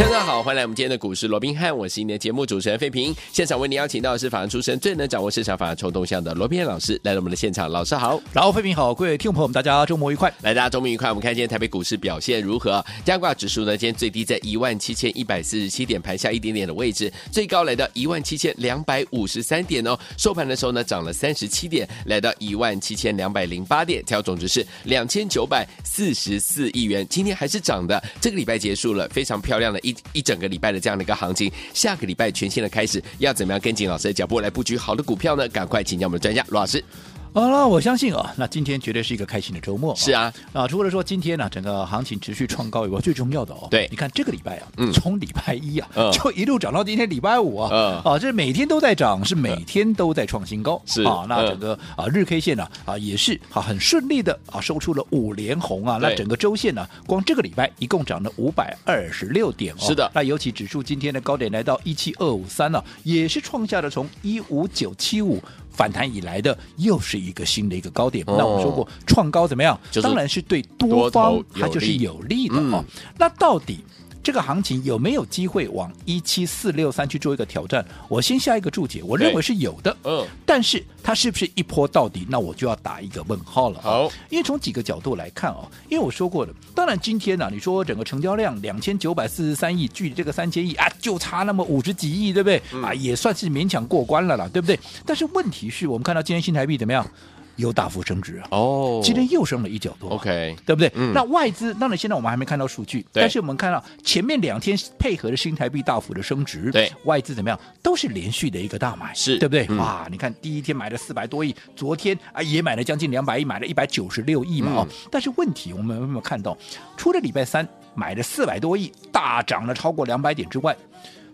大家好，欢迎来我们今天的股市罗宾汉，我是你的节目主持人费平。现场为您邀请到的是法案出身、最能掌握市场法案冲动向的罗宾汉老师，来到我们的现场。老师好，然后费平好，各位听众朋友们，大家周末愉快。来，大家周末愉快。我们看今天台北股市表现如何？加挂指数呢，今天最低在一万七千一百四十七点，盘下一点点的位置，最高来到一万七千两百五十三点哦。收盘的时候呢，涨了三十七点，来到一万七千两百零八点，调总值是两千九百四十四亿元。今天还是涨的，这个礼拜结束了，非常漂亮的一一整个礼拜。的这样的一个行情，下个礼拜全新的开始，要怎么样跟紧老师的脚步来布局好的股票呢？赶快请教我们的专家罗老师。好了，我相信啊，那今天绝对是一个开心的周末。是啊，啊，除了说今天呢，整个行情持续创高以外，最重要的哦，对，你看这个礼拜啊，嗯，从礼拜一啊，嗯，就一路涨到今天礼拜五啊，嗯，啊，这每天都在涨，是每天都在创新高，是。啊，那整个啊日 K 线呢啊也是啊很顺利的啊收出了五连红啊，那整个周线呢，光这个礼拜一共涨了五百二十六点哦，是的，那尤其指数今天的高点来到一七二五三呢，也是创下了从一五九七五。反弹以来的又是一个新的一个高点。哦、那我们说过创高怎么样？就是、当然是对多方它就是有利的哦。嗯、那到底这个行情有没有机会往一七四六三去做一个挑战？我先下一个注解，我认为是有的。嗯，但是它是不是一波到底？那我就要打一个问号了。好，因为从几个角度来看哦，因为我说过了，当然今天呢、啊，你说整个成交量两千九百四十三亿，距离这个三千亿啊，就差那么五十几亿，对不对？嗯、啊，也算是勉强过关了啦，对不对？但是问题是我们看到今天新台币怎么样？又大幅升值啊！哦，今天又升了一角多，OK，对不对？嗯、那外资，当然现在我们还没看到数据，但是我们看到前面两天配合的新台币大幅的升值，对，外资怎么样？都是连续的一个大买，是对不对？嗯、哇，你看第一天买了四百多亿，昨天啊也买了将近两百亿，买了一百九十六亿嘛哦。嗯、但是问题我们有没有看到？除了礼拜三买了四百多亿，大涨了超过两百点之外。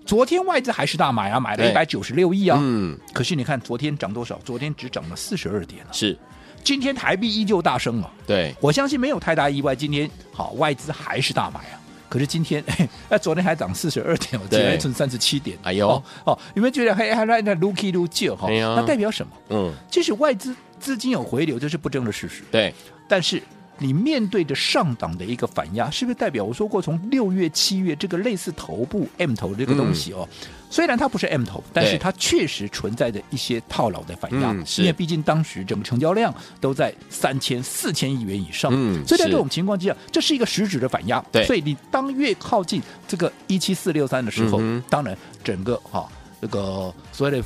昨天外资还是大买啊，买了一百九十六亿啊。嗯。可是你看昨天涨多少？昨天只涨了四十二点了。是。今天台币依旧大升啊。对。我相信没有太大意外，今天好外资还是大买啊。可是今天，哎，昨天还涨四十二点，我今天存三十七点。哎呦，哦，有没有觉得还还在 looky look 哈？那代表什么？嗯，即使外资资金有回流，这是不争的事实。对。但是。你面对着上档的一个反压，是不是代表我说过，从六月、七月这个类似头部 M 头这个东西哦，嗯、虽然它不是 M 头，但是它确实存在着一些套牢的反压，嗯、因为毕竟当时整个成交量都在三千、四千亿元以上，嗯、所以在这种情况之下，这是一个实质的反压。对所以你当越靠近这个一七四六三的时候，嗯、当然整个哈、哦、这个所谓的。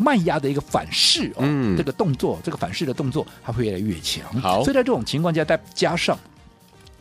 卖压的一个反噬哦，嗯、这个动作，这个反噬的动作，它会越来越强。好，所以在这种情况下，再加上，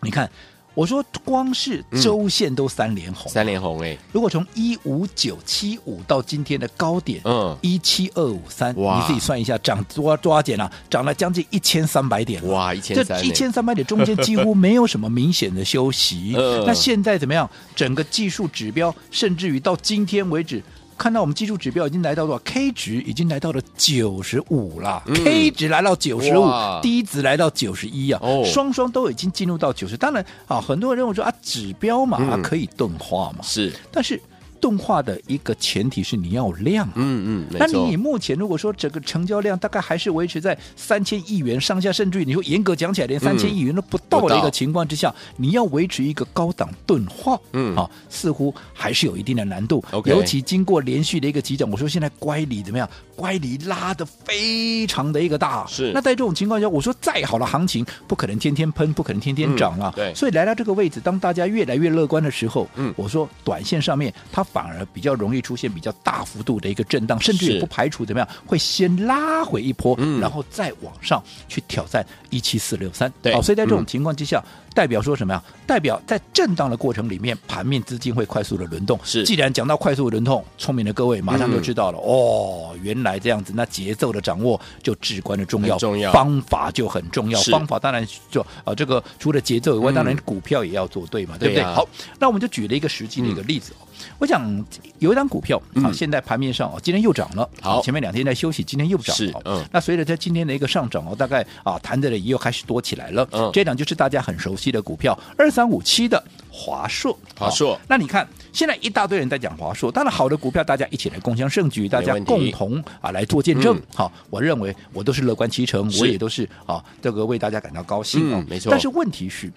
你看，我说光是周线都三连红，三连红哎。如果从一五九七五到今天的高点，嗯，一七二五三，你自己算一下，涨多多少点啊？涨了将近一千三百点哇，一千这一千三百点中间几乎没有什么明显的休息。嗯、那现在怎么样？整个技术指标，甚至于到今天为止。看到我们技术指标已经来到多少？K 值已经来到了九十五了、嗯、，K 值来到九十五低值来到九十一啊，哦、双双都已经进入到九十。当然啊，很多人认为说啊，指标嘛、嗯。啊、可以钝化嘛，是，但是。动画的一个前提是你要有量、啊，嗯嗯，那你目前如果说整个成交量大概还是维持在三千亿元上下，甚至于你说严格讲起来连三千亿元都不到的一个情况之下，嗯、你要维持一个高档钝化，嗯啊，似乎还是有一定的难度。Okay 尤其经过连续的一个急涨，我说现在乖离怎么样？乖离拉的非常的一个大，是。那在这种情况下，我说再好的行情不可能天天喷，不可能天天涨啊。嗯、对。所以来到这个位置，当大家越来越乐观的时候，嗯，我说短线上面它。反而比较容易出现比较大幅度的一个震荡，甚至也不排除怎么样会先拉回一波，嗯、然后再往上去挑战一七四六三。对，好，所以在这种情况之下，嗯、代表说什么呀？代表在震荡的过程里面，盘面资金会快速的轮动。是，既然讲到快速的轮动，聪明的各位马上就知道了。嗯、哦，原来这样子，那节奏的掌握就至关的重要，重要，方法就很重要。方法当然就啊、呃，这个除了节奏以外，嗯、当然股票也要做对嘛，对不对？好，那我们就举了一个实际的一个例子哦。我讲档有一档股票啊，嗯现在盘面上哦，今天又涨了。好前面两天在休息，今天又涨。是嗯那随着它今天的一个上涨哦，大概啊谈的也又开始多起来了。嗯这档就是大家很熟悉的股票，二三五七的华硕。华硕那你看现在一大堆人在讲华硕，当然好的股票大家一起来共享盛举，大家共同啊来做见证。嗯好，我认为我都是乐观其成，我也都是啊这个为大家感到高兴啊、嗯没错但是问题是。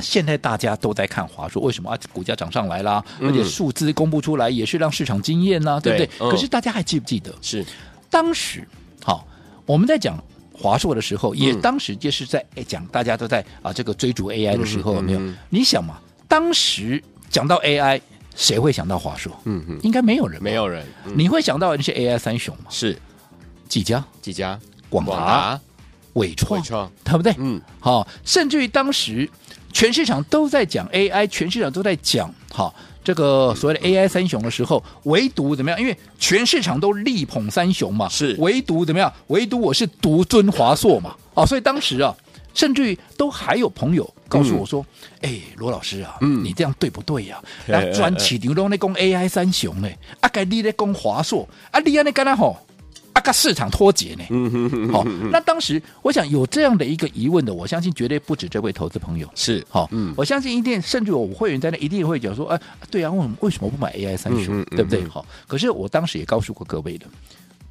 现在大家都在看华硕，为什么啊？股价涨上来啦，嗯而且数字公布出来也是让市场惊艳呐，对不对？对嗯可是大家还记不记得，是当时好我们在讲华硕的时候，也嗯当时就是在哎讲大家都在啊这个追逐 AI 的时候，嗯有没有？你想嘛，当时讲到 AI，谁会想到华硕？嗯嗯，应该没有人吧，没有人，嗯你会想到那些 AI 三雄嘛？是几家、几家？广达、伟创伟，创，对不对？嗯，好、甚至于当时全市场都在讲 AI，全市场都在讲哈、这个所谓的 AI 三雄的时候，唯独怎么样？因为全市场都力捧三雄嘛，是唯独怎么样？唯独我是独尊华硕嘛，哦，所以当时啊，甚至于都还有朋友告诉我说：“哎、罗老师啊，嗯你这样对不对呀、嘿啊？然后专起牛东在讲 AI 三雄呢，啊，该你在讲华硕，啊，你安尼干哪吼？”啊，跟市场脱节呢？好、那当时我想有这样的一个疑问的，我相信绝对不止这位投资朋友。是好、我相信一定，甚至我会员在那一定会讲说，哎、对啊，为什么为什么不买 AI 三雄，嗯对不对？好、可是我当时也告诉过各位的，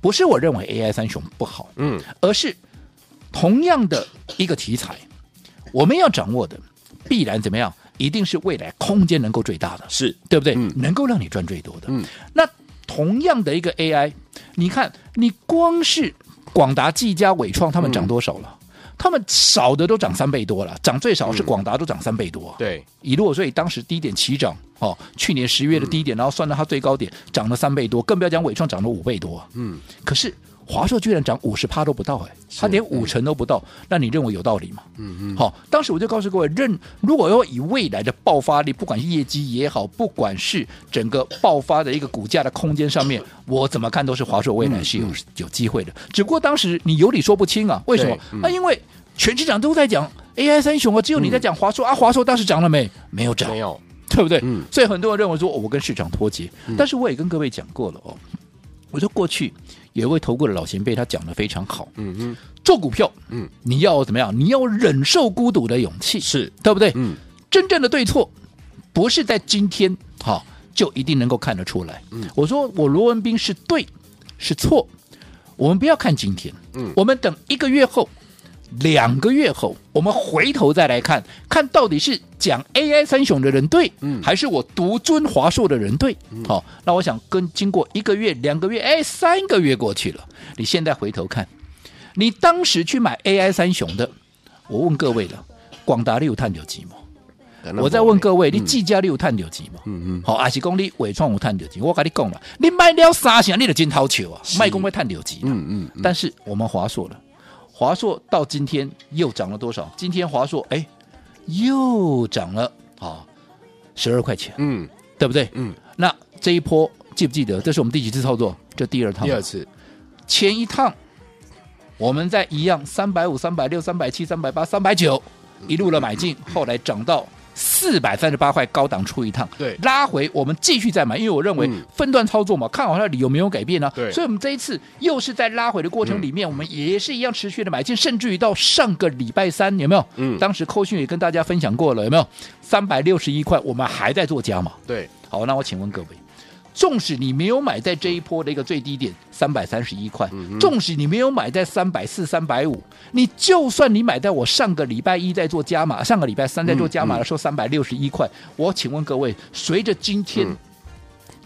不是我认为 AI 三雄不好，嗯，而是同样的一个题材，我们要掌握的必然怎么样？一定是未来空间能够最大的，是对不对？能够让你赚最多的。嗯那同样的一个 AI，你看，你光是广达、技嘉、伟创，他们涨多少了？他们少的都涨三倍多了，涨最少是广达都涨三倍多、啊。对，以如果所以当时低点起涨，哦，去年十月的低点，然后算到它最高点涨了三倍多，更不要讲伟创涨了五倍多、啊。嗯，可是华硕居然涨五十趴都不到、哎，它连五成都不到，那你认为有道理吗？嗯嗯，好，当时我就告诉各位，认如果要以未来的爆发力，不管是业绩也好，不管是整个爆发的一个股价的空间上面，我怎么看都是华硕未来是有、有机会的。只不过当时你有理说不清啊，为什么那？嗯啊，因为全市场都在讲 AI 三雄啊，只有你在讲华硕、啊，华硕当时涨了没？没有涨，没有，对不对？嗯所以很多人认为说，哦我跟市场脱节，但是我也跟各位讲过了哦，我说过去有一位投顾的老前辈，他讲的非常好，嗯嗯，做股票，嗯，你要怎么样？你要忍受孤独的勇气，是，对不对？嗯，真正的对错，不是在今天好、就一定能够看得出来。嗯我说我罗文斌是对是错，我们不要看今天，嗯我们等一个月后。两个月后，我们回头再来看，看到底是讲 AI 三雄的人对，嗯还是我独尊华硕的人对？好、那我想跟经过一个月、两个月，哎，三个月过去了，你现在回头看，你当时去买 AI 三雄的，我问各位了，广达你有探有几毛？我再问各位，你技嘉你有探究几毛？嗯嗯，好，还是讲你伟创有探究几？我跟你讲了，你买了三成，你就真掏球啊！卖公会探究几？嗯嗯嗯，但是我们华硕了，华硕到今天又涨了多少？今天华硕哎，又涨了啊，十二块钱，嗯对不对？嗯，那这一波记不记得？这是我们第几次操作？这第二趟。第二次，前一趟我们在一样三百五、三百六、三百七、三百八、三百九一路的买进，后来涨到四百三十八块，高档出一趟，对。拉回我们继续再买，因为我认为嗯。分段操作嘛，看好它的理由没有改变呢、对。所以我们这一次又是在拉回的过程里面，我们也是一样持续的买进，甚至于到上个礼拜三有没有？嗯。当时扣讯也跟大家分享过了，有没有？三百六十一块，我们还在做加码。对，好，那我请问各位，纵使你没有买在这一波的一个最低点三百三十一块，纵使你没有买在三百四、三百五，你就算你买在我上个礼拜一在做加码，上个礼拜三在做加码的时候三百六十一块，我请问各位，随着今天嗯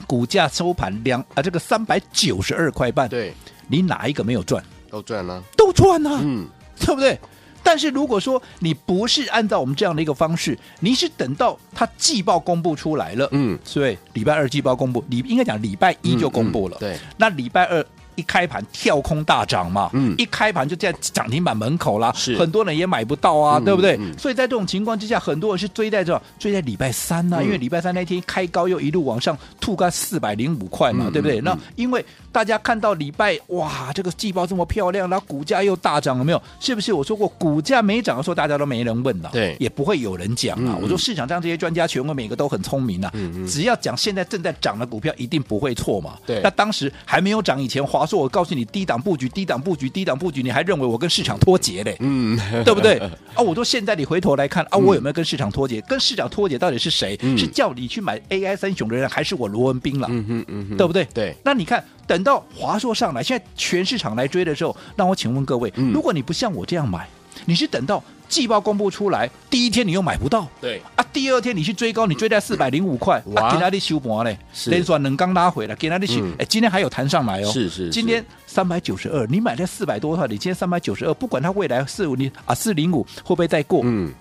股价收盘两啊这个三百九十二块半，对，你哪一个没有赚？都赚了，都赚了！嗯，对不对？但是如果说你不是按照我们这样的一个方式，你是等到它季报公布出来了，嗯，所以礼拜二季报公布，礼应该讲礼拜一就公布了。嗯嗯对，那礼拜二一开盘跳空大涨嘛，嗯一开盘就在涨停板门口啦，是很多人也买不到啊，嗯对不对？嗯所以在这种情况之下，很多人是追在这追在礼拜三呢、啊，嗯因为礼拜三那天开高又一路往上吐个四百零五块嘛，嗯对不对？嗯那因为大家看到礼拜哇，这个季报这么漂亮，然后股价又大涨，了没有？是不是我说过股价没涨的时候，大家都没人问了，对也不会有人讲啊。我说市场上这些专家权威每个都很聪明啊，只要讲现在正在涨的股票，一定不会错嘛。对那当时还没有涨以前，华硕我告诉你低档布局，低档布局，低档布局，你还认为我跟市场脱节嘞？嗯，对不对？啊，我说现在你回头来看啊，我有没有跟市场脱节？跟市场脱节到底是谁？嗯是叫你去买 AI 三雄的人，还是我罗文斌了？嗯嗯嗯，对不对？对，那你看，等到华硕上来，现在全市场来追的时候，那我请问各位，嗯如果你不像我这样买，你是等到季报公布出来第一天你又买不到，对，啊，第二天你去追高，你追在四百零五块，哇。啊，给他的修盘嘞，是。连转能刚拉回来，给他的修嗯，哎，今天还有弹上来哦，是是是。今天三百九十二，你买在四百多块，你今天三百九十二，不管它未来四五你啊四零五会不会再过，嗯，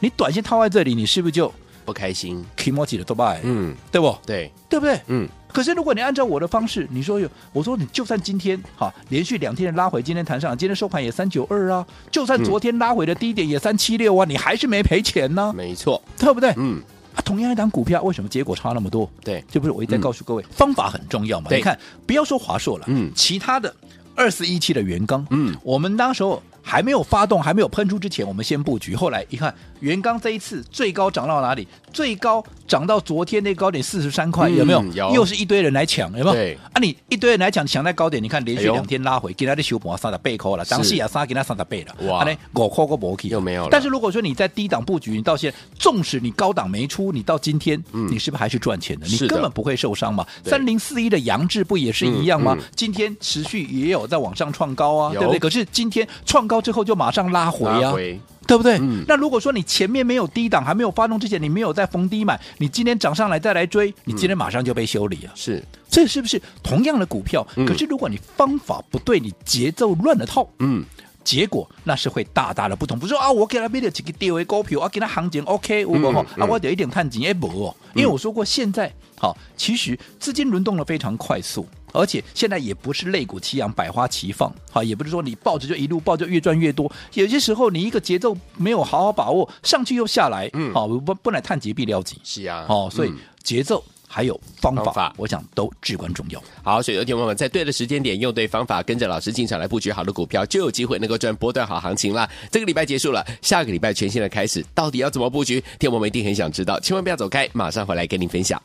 你短线套在这里，你是不是就不开心。o j i 的都卖，嗯，对不？对，对不对？嗯，可是如果你按照我的方式，你说有，我说你就算今天哈连续两天的拉回，今天弹上，今天收盘也三九二啊，就算昨天拉回的低点也三七六啊，你还是没赔钱呢，没错，对不对？嗯，啊，同样一档股票，为什么结果差那么多？对，这不是我一再告诉各位，方法很重要嘛。你看，不要说华硕了，嗯其他的二四一七的元刚，嗯，我们当时候还没有发动，还没有喷出之前，我们先布局。后来一看，元刚这一次最高涨到哪里？最高涨到昨天那高点四十三块，嗯有没有？有。又是一堆人来抢，有没有？对。啊，你一堆人来抢，抢在高点，你看连续两天拉回，给他的修补三十倍扣了，当时也杀给他三十倍了，哇。啊呢五块个没去。又没有了。但是如果说你在低档布局，你到现在，纵使你高档没出，你到今天，嗯。你是不是还是赚钱的？你根本不会受伤嘛。三零四一的杨志不也是一样吗？今天持续也有在往上创高啊，有。对不对？可是今天创高之后就马上拉回啊，回，对不对？嗯那如果说你前面没有低档，还没有发动之前，你没有在逢低买，你今天涨上来再来追，你今天马上就被修理了。是，这是不是同样的股票？嗯可是如果你方法不对，你节奏乱了套，嗯，结果那是会大大的不同。不是说啊，我给他买了几个低位股票啊，给他行情 OK，我不、嗯啊，我有一点探底也不哦。因为我说过，现在好，其实资金轮动的非常快速。而且现在也不是肋骨齐扬、百花齐放，好，也不是说你抱着就一路抱就越赚越多。有些时候你一个节奏没有好好把握，上去又下来，嗯好，不不来探底必料急，是啊，哦，所以嗯节奏还有方法，方法我想都至关重要。好，所以有听众朋友们在对的时间点，用对方法，跟着老师进场来布局好的股票，就有机会能够赚波段好行情啦。这个礼拜结束了，下个礼拜全新的开始，到底要怎么布局？天我们一定很想知道，千万不要走开，马上回来跟您分享。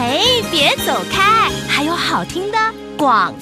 嘿，别走开，还有好听的广。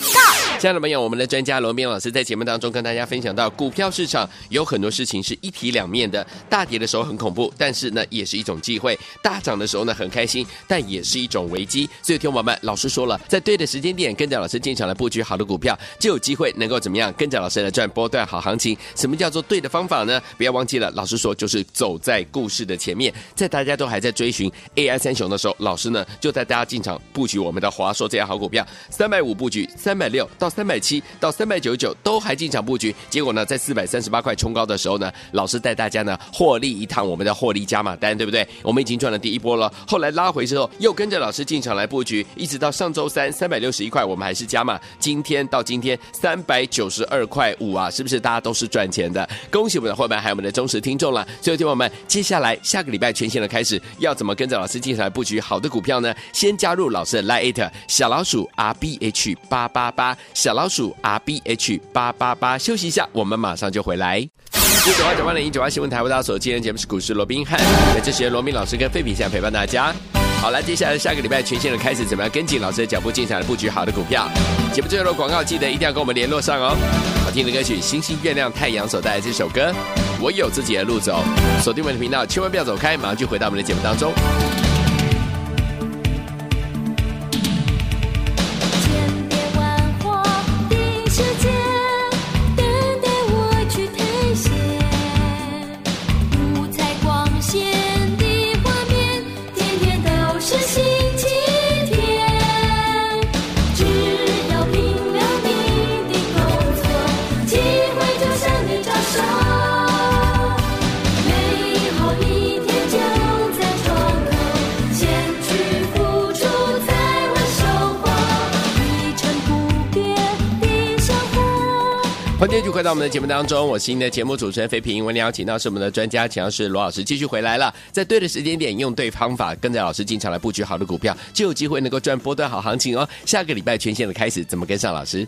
亲爱的朋友，我们的专家罗斌老师在节目当中跟大家分享到，股票市场有很多事情是一体两面的。大跌的时候很恐怖，但是呢，也是一种机会；大涨的时候呢，很开心，但也是一种危机。所以，听我们老师说了，在对的时间点，跟着老师进场来布局好的股票，就有机会能够怎么样？跟着老师来赚波段好行情。什么叫做对的方法呢？不要忘记了，老师说就是走在故事的前面。在大家都还在追寻 AI 三雄的时候，老师呢就带大家进场布局我们的华硕这样好股票，三百五布局，三百六到三百七到三百九十九都还进场布局，结果呢，在四百三十八块冲高的时候呢，老师带大家呢获利一趟我们的获利加码单，对不对？我们已经赚了第一波了，后来拉回之后又跟着老师进场来布局，一直到上周三三百六十一块，我们还是加码，今天到今天三百九十二块五啊，是不是大家都是赚钱的？恭喜我们的伙伴还有我们的忠实听众了。所以，听我们接下来下个礼拜全新的开始，要怎么跟着老师进场来布局好的股票呢？先加入老师的 Lite 小老鼠 R B H 八八八小老鼠 R B H 八八八，休息一下，我们马上就回来。一九八九八零一九八新闻台为大家所今天节目是股市罗宾汉，在这时罗宾老师跟费比现在陪伴大家。好，了，接下来下个礼拜全线的开始，怎么样跟紧老师的脚步进场来布局好的股票？节目最后的广告记得一定要跟我们联络上哦。好听的歌曲《星星月亮太阳》所带来这首歌，我有自己的路走。锁定我们的频道，千万不要走开，马上就回到我们的节目当中。欢迎继续回到我们的节目当中，我是您的节目主持人费平。为您邀请到是我们的专家，请到是罗老师继续回来了，在对的时间点，用对方法，跟着老师进场来布局好的股票，就有机会能够赚波段好行情哦。下个礼拜全线的开始，怎么跟上老师？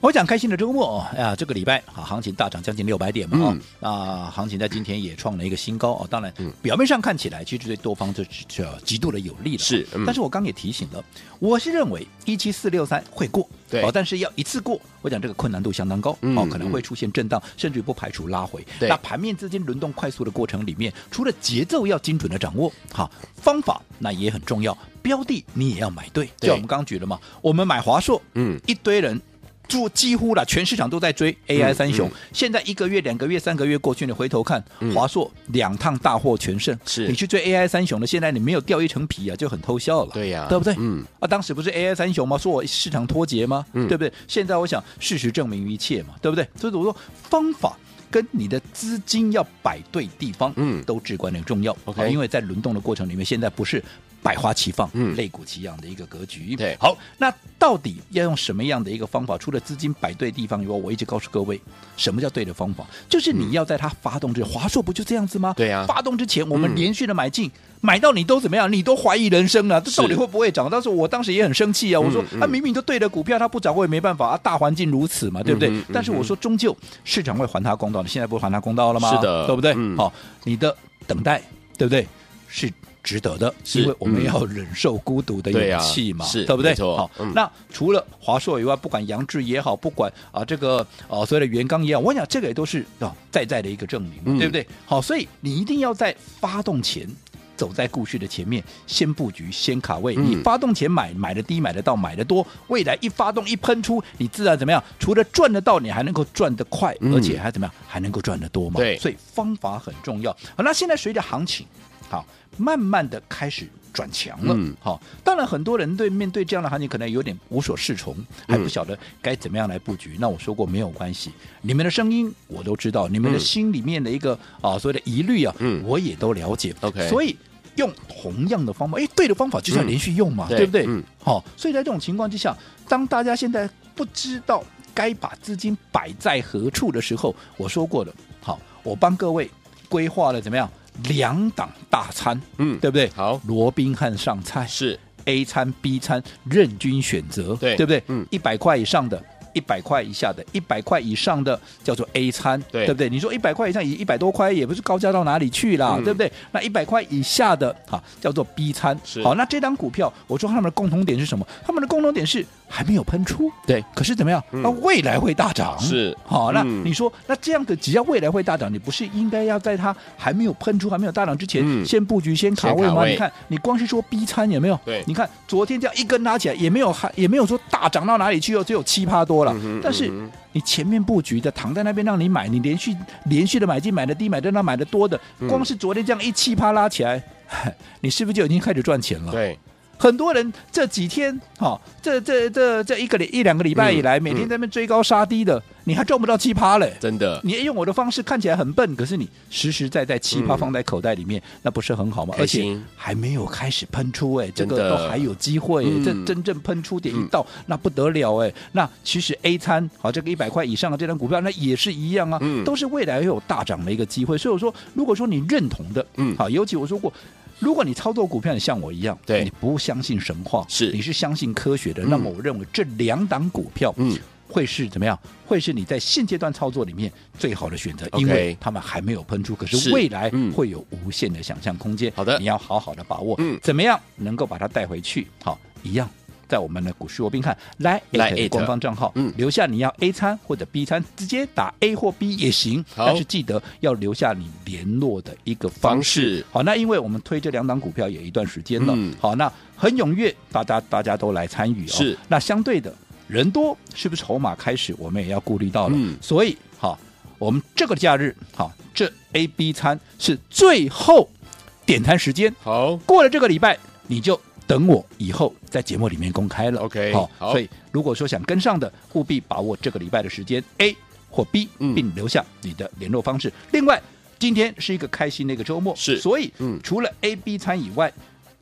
我讲开心的周末啊，这个礼拜啊，行情大涨将近六百点嘛，啊、嗯，啊，行情在今天也创了一个新高哦。当然，表面上看起来其实对多方这这极度的有利了，是。嗯、但是我刚也提醒了，我是认为一七四六三会过，对，哦，但是要一次过，我讲这个困难度相当高，嗯、哦，可能会出现震荡，甚至于不排除拉回。那盘面资金轮动快速的过程里面，除了节奏要精准的掌握，好，方法那也很重要，标的你也要买对。就我们刚刚举了嘛，我们买华硕，嗯，一堆人。就几乎了，全市场都在追 AI 三雄。嗯嗯、现在一个月、两个月、三个月过去，你回头看，嗯、华硕两趟大获全胜。是你去追 AI 三雄的，现在你没有掉一层皮啊，就很偷笑了。对呀、啊，对不对？嗯啊，当时不是 AI 三雄吗？说我市场脱节吗？嗯、对不对？现在我想事实证明一切嘛，对不对？所以我说方法跟你的资金要摆对地方，嗯，都至关的重要。OK，、啊、因为在轮动的过程里面，现在不是。百花齐放，嗯，类股齐扬的一个格局。对，好，那到底要用什么样的一个方法？除了资金摆对地方以外，我一直告诉各位，什么叫对的方法？就是你要在它发动之前，华硕不就这样子吗？对呀，发动之前，我们连续的买进，买到你都怎么样？你都怀疑人生了，这到底会不会涨？当时我当时也很生气啊，我说，啊，明明就对的股票，它不涨，我也没办法啊，大环境如此嘛，对不对？但是我说，终究市场会还它公道的，现在不还它公道了吗？是的，对不对？好，你的等待，对不对？是。值得的，是因为我们要忍受孤独的勇气嘛，是对不对？好，那除了华硕以外，不管杨志也好，不管啊这个啊所谓的袁刚也好，我想这个也都是啊在在的一个证明，对不对？好，所以你一定要在发动前走在故事的前面，先布局，先卡位。你发动前买，买的低，买得到，买的多，未来一发动一喷出，你自然怎么样？除了赚得到，你还能够赚得快，而且还怎么样？还能够赚得多嘛？对，所以方法很重要。好，那现在随着行情，好。慢慢的开始转强了，嗯好、嗯，当然很多人对面对这样的行情可能有点无所适从，还不晓得该怎么样来布局。嗯、那我说过没有关系，你们的声音我都知道，你们的心里面的一个、嗯、啊所谓的疑虑啊，嗯、我也都了解。OK，所以用同样的方法，哎，对的方法就是要连续用嘛，嗯、对不对？嗯，好，所以在这种情况之下，当大家现在不知道该把资金摆在何处的时候，我说过了，好，我帮各位规划了怎么样？两档大餐，嗯，对不对？好，罗宾汉上菜是 A 餐 B 餐任君选择，对，对不对？嗯，一百块以上的。一百块以下的，一百块以上的叫做 A 餐，对，对不对？你说一百块以上，以一百多块也不是高价到哪里去了，嗯、对不对？那一百块以下的，哈，叫做 B 餐。好，那这档股票，我说他们的共同点是什么？他们的共同点是还没有喷出，对。可是怎么样？那、嗯、未来会大涨，是好。那你说，嗯、那这样的只要未来会大涨，你不是应该要在它还没有喷出、还没有大涨之前，嗯、先布局、先卡位吗？位你看，你光是说 B 餐有没有？对。你看昨天这样一根拉起来，也没有还也没有说大涨到哪里去哦，只有七趴多了。嗯、但是。嗯你前面布局的躺在那边让你买，你连续连续的买进买的低买的那买的多的，光是昨天这样一气啪拉起来，你是不是就已经开始赚钱了？对。很多人这几天，哈、哦，这这这这一个礼一两个礼拜以来，嗯、每天在那边追高杀低的，嗯、你还赚不到七趴嘞！真的，你用我的方式看起来很笨，可是你实实在在七趴放在口袋里面，嗯、那不是很好吗？而且还没有开始喷出，哎，这个都还有机会，嗯、这真正喷出点一到，嗯、那不得了，哎，那其实 A 餐好，这个一百块以上的这张股票，那也是一样啊，嗯、都是未来会有大涨的一个机会。所以我说，如果说你认同的，嗯，好，尤其我说过。如果你操作股票，你像我一样，对，你不相信神话，是。你是相信科学的，嗯、那么我认为这两档股票，嗯，会是怎么样？会是你在现阶段操作里面最好的选择，嗯、因为他们还没有喷出，可是未来会有无限的想象空间。好的，你要好好的把握，嗯，怎么样能够把它带回去？好，一样。在我们的股市罗宾看来来官方账号，嗯，留下你要 A 餐或者 B 餐，直接打 A 或 B 也行，但是记得要留下你联络的一个方式。方式好，那因为我们推这两档股票也一段时间了，嗯、好，那很踊跃，大家大家都来参与哦。是，那相对的人多，是不是筹码开始我们也要顾虑到了？嗯，所以好，我们这个假日好，这 A、B 餐是最后点餐时间。好，过了这个礼拜你就。等我以后在节目里面公开了，OK，好，所以如果说想跟上的，务必把握这个礼拜的时间 A 或 B，并留下你的联络方式。另外，今天是一个开心的一个周末，是，所以嗯除了 A、B 餐以外，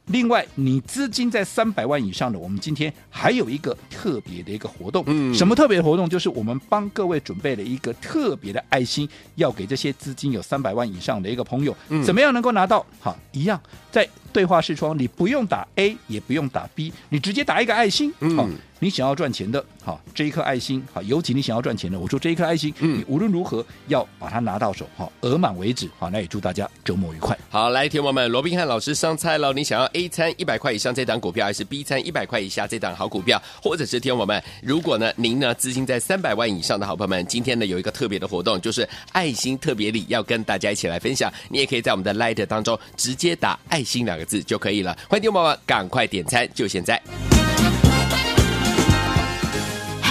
另外，你资金在三百万以上的，我们今天还有一个特别的一个活动。嗯，什么特别的活动？就是我们帮各位准备了一个特别的爱心，要给这些资金有三百万以上的一个朋友，嗯、怎么样能够拿到？好，一样在对话视窗，你不用打 A，也不用打 B，你直接打一个爱心。嗯。好你想要赚钱的，好，这一颗爱心，好，尤其你想要赚钱的，我说这一颗爱心，嗯，你无论如何要把它拿到手，好，额满为止，好，那也祝大家周末愉快。好，来，听友们，罗宾汉老师上菜喽！你想要 A 餐一百块以上这档股票，还是 B 餐一百块以下这档好股票，或者是听友们，如果呢您呢资金在三百万以上的好朋友们，今天呢有一个特别的活动，就是爱心特别礼，要跟大家一起来分享。你也可以在我们的 Light 当中直接打爱心两个字就可以了。欢迎听友们赶快点餐，就现在。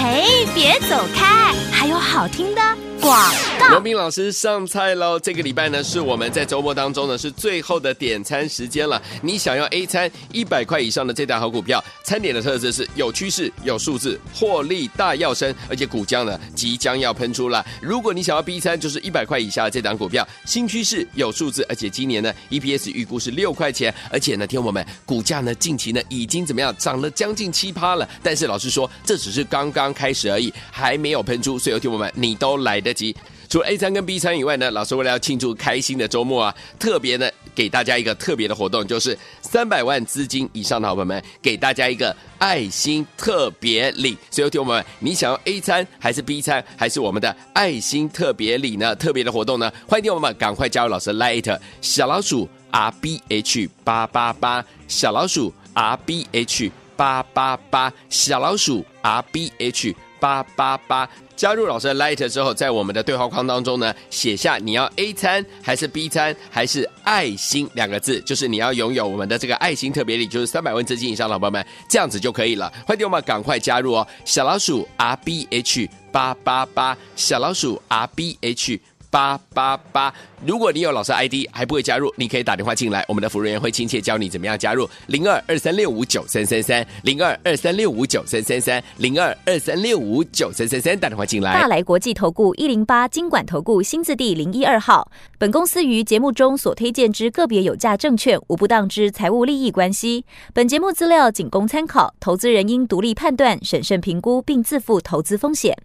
嘿，别走开，还有好听的广告。罗宾老师上菜喽！这个礼拜呢，是我们在周末当中呢是最后的点餐时间了。你想要 A 餐一百块以上的这档好股票，餐点的特质是有趋势、有数字、获利大要升，而且股价呢即将要喷出了。如果你想要 B 餐，就是一百块以下的这档股票，新趋势、有数字，而且今年呢 EPS 预估是六块钱，而且呢，听我们股价呢近期呢已经怎么样涨了将近七趴了。但是老师说，这只是刚刚开始而已，还没有喷出，所以听我们你都来得及。除了 A 餐跟 B 餐以外呢，老师为了要庆祝开心的周末啊，特别呢给大家一个特别的活动，就是三百万资金以上的好朋友们，给大家一个爱心特别礼。所以听我们，你想要 A 餐还是 B 餐，还是我们的爱心特别礼呢？特别的活动呢？欢迎听我们赶快加入老师 Light 小老鼠 R B H 八八八小老鼠 R B H 八八八小老鼠 R B H 八八八。加入老师的 Light 之后，在我们的对话框当中呢，写下你要 A 餐还是 B 餐还是爱心两个字，就是你要拥有我们的这个爱心特别礼，就是三百万资金以上的老朋友们，这样子就可以了。欢迎我们赶快加入哦，小老鼠 R B H 八八八，小老鼠 R B H。八八八，如果你有老师 ID 还不会加入，你可以打电话进来，我们的服务人员会亲切教你怎么样加入。零二二三六五九三三三，零二二三六五九三三三，零二二三六五九三三三，打电话进来。大来国际投顾一零八金管投顾新字第零一二号，本公司于节目中所推荐之个别有价证券无不当之财务利益关系，本节目资料仅供参考，投资人应独立判断、审慎评估并自负投资风险。